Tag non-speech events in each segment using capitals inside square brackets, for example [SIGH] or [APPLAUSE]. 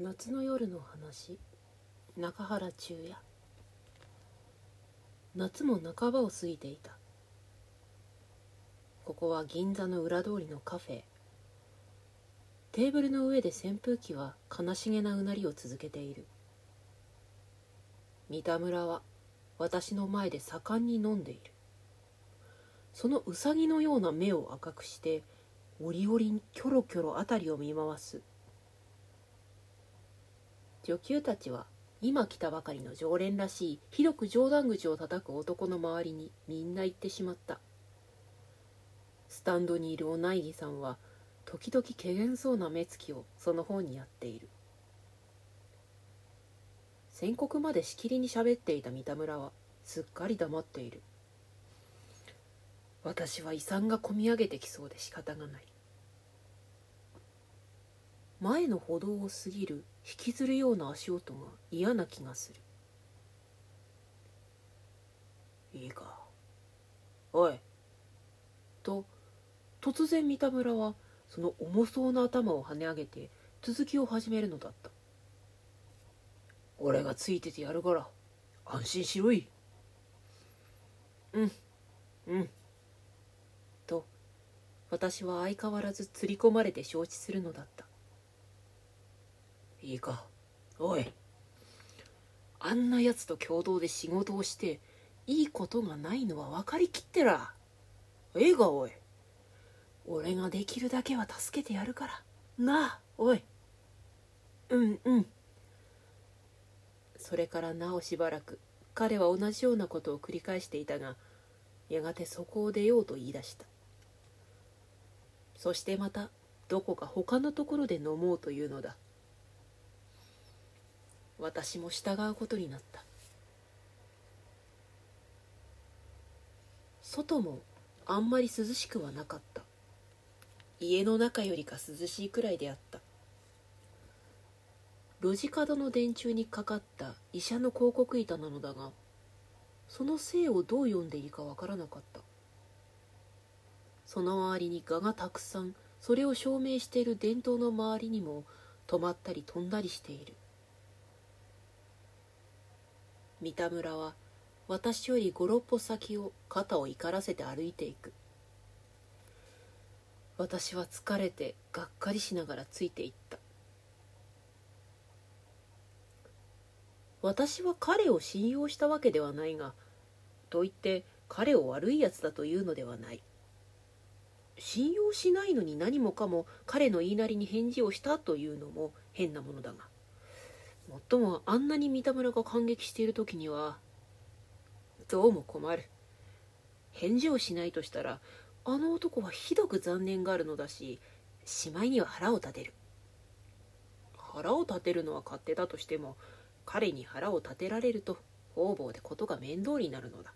夏の夜の話。中原中也。夏も半ばを過ぎていた。ここは銀座の裏通りのカフェ。テーブルの上で扇風機は悲しげなうなりを続けている。三田村は私の前で盛んに飲んでいる。そのうさぎのような目を赤くして折々にキョロキョロ辺りを見回す。女給たちは今来たばかりの常連らしいひどく冗談口を叩く男の周りにみんな行ってしまった。スタンドにいるお内儀さんは時々けげんそうな目つきをその方にやっている。宣告までしきりに喋っていた三田村はすっかり黙っている。私は遺産がこみ上げてきそうで仕方がない。前の歩道を過ぎる引きずるような足音が嫌な気がする。いいか。おい。と突然三田村はその重そうな頭を跳ね上げて続きを始めるのだった。俺がついててやるから安心しろい。うんうん。と私は相変わらず釣り込まれて承知するのだった。いいか。おい。あんなやつと共同で仕事をしていいことがないのは分かりきってら。ええがおい俺ができるだけは助けてやるから。なあおい。うんうん。それからなおしばらく彼は同じようなことを繰り返していたがやがてそこを出ようと言い出した。そしてまたどこか他のところで飲もうというのだ。私も従うことになった。外もあんまり涼しくはなかった。家の中よりか涼しいくらいであった。路地角の電柱にかかった医者の広告板なのだがその姓をどう読んでいいかわからなかった。その周りに蛾がたくさんそれを証明している伝統の周りにも止まったり飛んだりしている。三田村は私より五六歩先を肩を怒らせて歩いていく。私は疲れてがっかりしながらついていった。私は彼を信用したわけではないがと言って彼を悪いやつだというのではない。信用しないのに何もかも彼の言いなりに返事をしたというのも変なものだが。もっともあんなに三田村が感激している時にはどうも困る。返事をしないとしたらあの男はひどく残念があるのだししまいには腹を立てる。腹を立てるのは勝手だとしても彼に腹を立てられると方々でことが面倒になるのだ。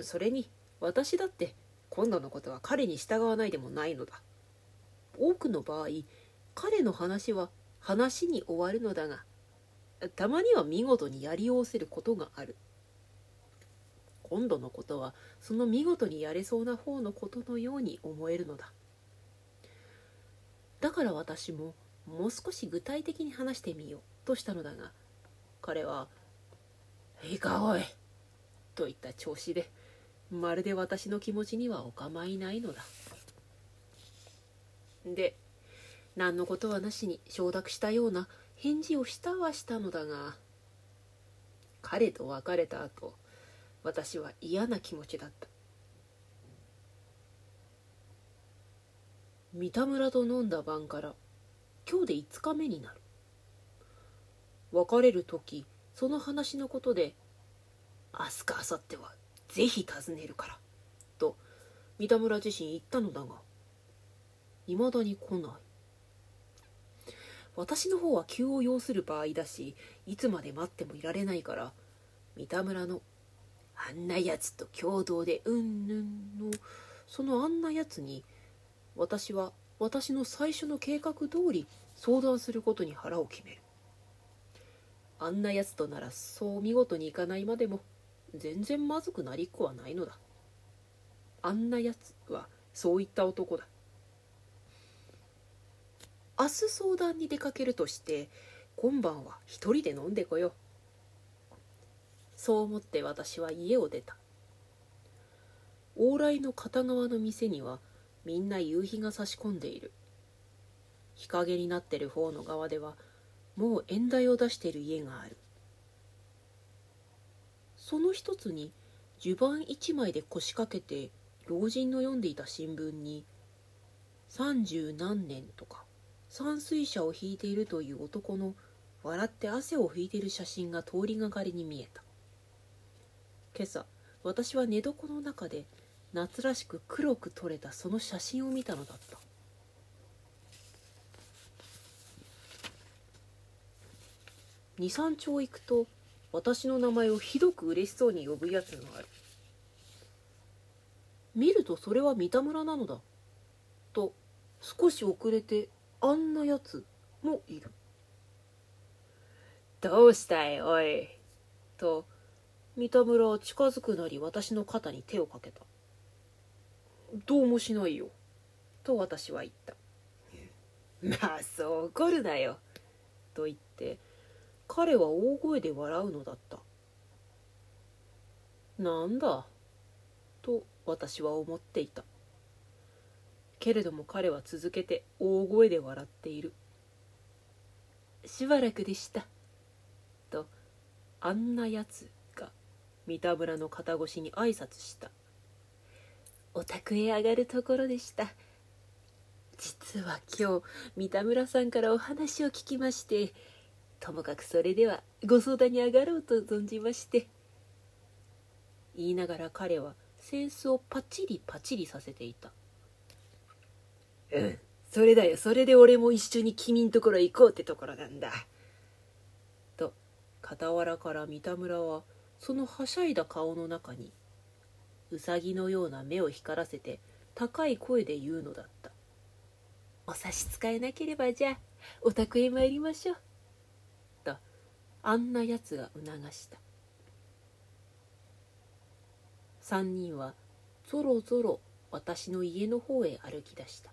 それに私だって今度のことは彼に従わないでもないのだ。多くの場合彼の話は話に終わるのだがたまには見事にやりおせることがある。今度のことはその見事にやれそうな方のことのように思えるのだ。だから私ももう少し具体的に話してみようとしたのだが彼は「いいかおい」といった調子でまるで私の気持ちにはお構いないのだ。で何のことはなしに承諾したような返事をしたはしたのだが彼と別れた後私は嫌な気持ちだった。三田村と飲んだ晩から今日で5日目になる。別れる時その話のことで明日か明後日はぜひ訪ねるからと三田村自身言ったのだがいまだに来ない。私の方は急を要する場合だしいつまで待ってもいられないから三田村のあんなやつと共同でうんぬんのそのあんなやつに私は私の最初の計画通り相談することに腹を決める。あんなやつとならそう見事にいかないまでも全然まずくなりっこはないのだ。あんなやつはそういった男だ。明日相談に出かけるとして今晩は一人で飲んでこよう。そう思って私は家を出た。往来の片側の店にはみんな夕日が差し込んでいる。日陰になってる方の側ではもう縁台を出している家がある。その一つに襦袢一枚で腰掛けて老人の読んでいた新聞に三十何年とか山水車を引いているという男の笑って汗を拭いている写真が通りがかりに見えた。今朝私は寝床の中で夏らしく黒く撮れたその写真を見たのだった。23丁行くと私の名前をひどく嬉しそうに呼ぶやつがある。見るとそれは三田村なのだと少し遅れてあんなやつもいる。どうしたいおい。と三田村は近づくなり私の肩に手をかけた。どうもしないよ。と私は言った。[LAUGHS] まあそう怒るなよ。と言って彼は大声で笑うのだった。なんだ？と私は思っていた。けれども彼は続けて大声で笑っている。しばらくでした。とあんなやつが三田村の肩越しに挨拶した。お宅へ上がるところでした。実は今日三田村さんからお話を聞きましてともかくそれではご相談に上がろうと存じまして言いながら彼は扇子をパチリパチリさせていた。うん。それだよ。それで俺も一緒に君んところ行こうってところなんだ。と傍らから三田村はそのはしゃいだ顔の中にうさぎのような目を光らせて高い声で言うのだった。お差し支えなければじゃあお宅へ参りましょう。あんなやつが促した。三人はぞろぞろ私の家の方へ歩き出した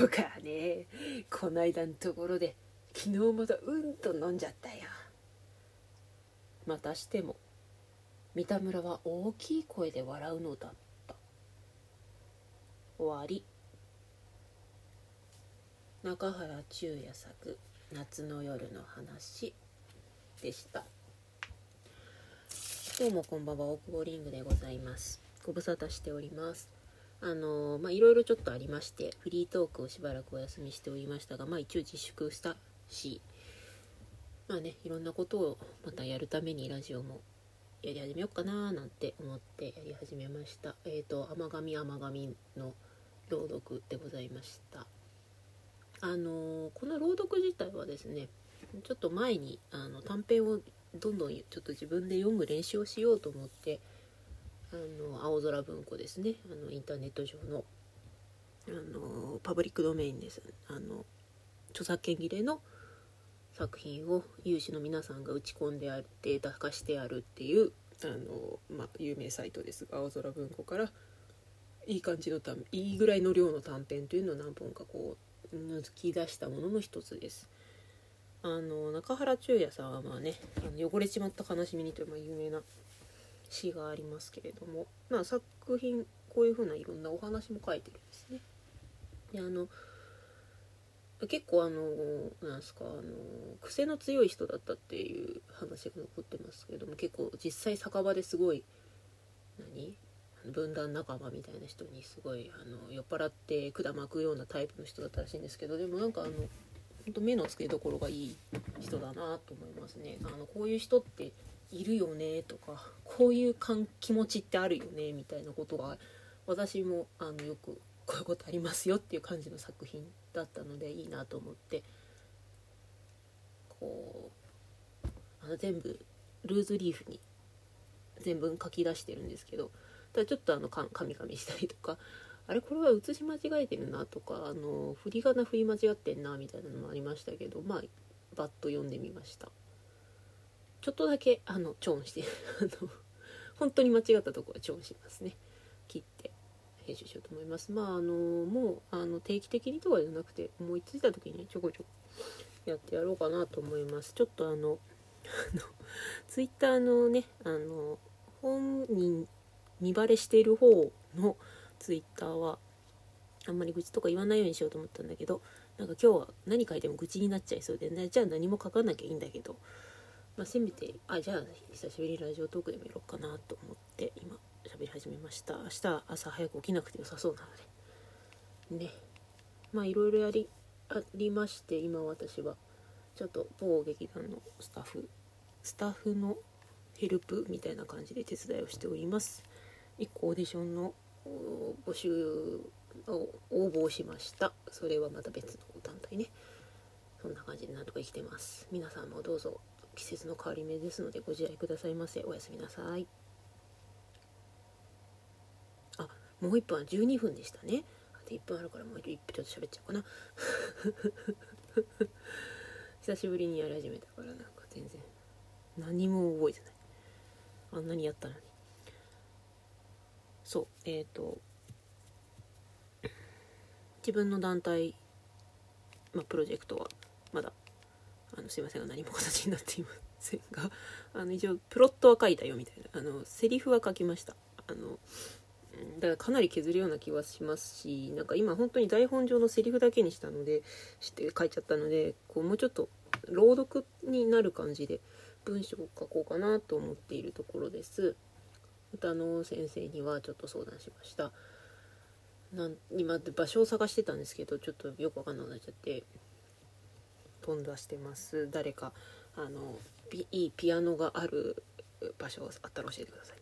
僕はねこないだのところで昨日またうんと飲んじゃったよ。またしても三田村は大きい声で笑うのだった。終わり。中原中也作「夏の夜の話」でした。どうもこんばんは大久保リングでございます。ご無沙汰しております。あのまあいろいろちょっとありましてフリートークをしばらくお休みしておりましたがまあ一応自粛したしまあねいろんなことをまたやるためにラジオもやり始めようかななんて思ってやり始めました。えっ、ー、と甘神甘神の朗読でございました。あのこの朗読自体はですねちょっと前にあの短編をどんどんちょっと自分で読む練習をしようと思ってあの青空文庫ですねあのインターネット上のあのパブリックドメインですあの著作権切れの作品を有志の皆さんが打ち込んであってデータ化してあるっていうあの、まあ、有名サイトですが青空文庫からいい感じのいいぐらいの量の短編というのを何本かこう抜き出したものの一つです。あの中原中也さんはまあね「あの汚れちまった悲しみに」という有名な詩がありますけれども、まあ、作品こういうふうないろんなお話も書いてるんですね。であの結構あのなんすかあの癖の強い人だったっていう話が残ってますけれども結構実際酒場ですごい何？分断仲間みたいな人にすごいあの酔っ払って管巻くようなタイプの人だったらしいんですけどでもなんかあの本当目の付けどころがいい人だなと思いますね。あのこういう人っているよねとかこういう気持ちってあるよねみたいなことが私もあのよくこういうことありますよっていう感じの作品だったのでいいなと思って。こうあの全部ルーズリーフに全文書き出してるんですけどただちょっとあのカミカミしたりとかあれこれは写し間違えてるなとかあの振り仮名振り間違ってんなみたいなのもありましたけどまあバッと読んでみました。ちょっとだけあのチョンしてあの本当に間違ったとこはチョンしますね。切って編集しようと思います。まああのもうあの定期的にとかじゃなくて思いついた時にちょこちょこやってやろうかなと思います。ちょっとあのツイッターのねあの本人見バレしている方のツイッターはあんまり愚痴とか言わないようにしようと思ったんだけどなんか今日は何書いても愚痴になっちゃいそうで、ね、じゃあ何も書かなきゃいいんだけど、まあ、せめてあじゃあ久しぶりにラジオトークでもやろうかなと思って今喋り始めました。明日朝早く起きなくて良さそうなので。ね。まあいろいろやりありまして今私は。ちょっと某劇団のスタッフスタッフのヘルプみたいな感じで手伝いをしております。1個オーディションの募集を応募しました。それはまた別の団体ね。そんな感じでなんとか生きてます。皆さんもどうぞ季節の変わり目ですのでご自愛くださいませ。おやすみなさい。あもう1分は12分でしたね。あと1分あるからもう1分ちょっと喋っちゃおうかな。[LAUGHS] 久しぶりにやり始めたからなんか全然。何も覚えてない。あんなにやったのに。そうえっ、ー、と自分の団体、まあ、プロジェクトはまだあのすいませんが何も形になっていませんが [LAUGHS] あの一応プロットは書いたよみたいな。あのセリフは書きました。あのだからかなり削るような気はしますしなんか今本当に台本上のセリフだけにしたのでして書いちゃったのでこうもうちょっと朗読になる感じで文章を書こうかなと思っているところです。歌の先生にはちょっと相談しました。なん今場所を探してたんですけどちょっとよくわかんなくなっちゃって。飛んだしてます。誰かあのいいピアノがある場所があったら教えてください。